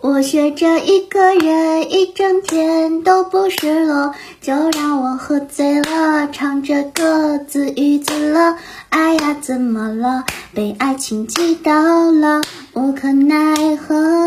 我学着一个人一整天都不失落。就让我喝醉了唱着歌自娱自乐哎呀怎么了？被爱情击倒了无可奈何。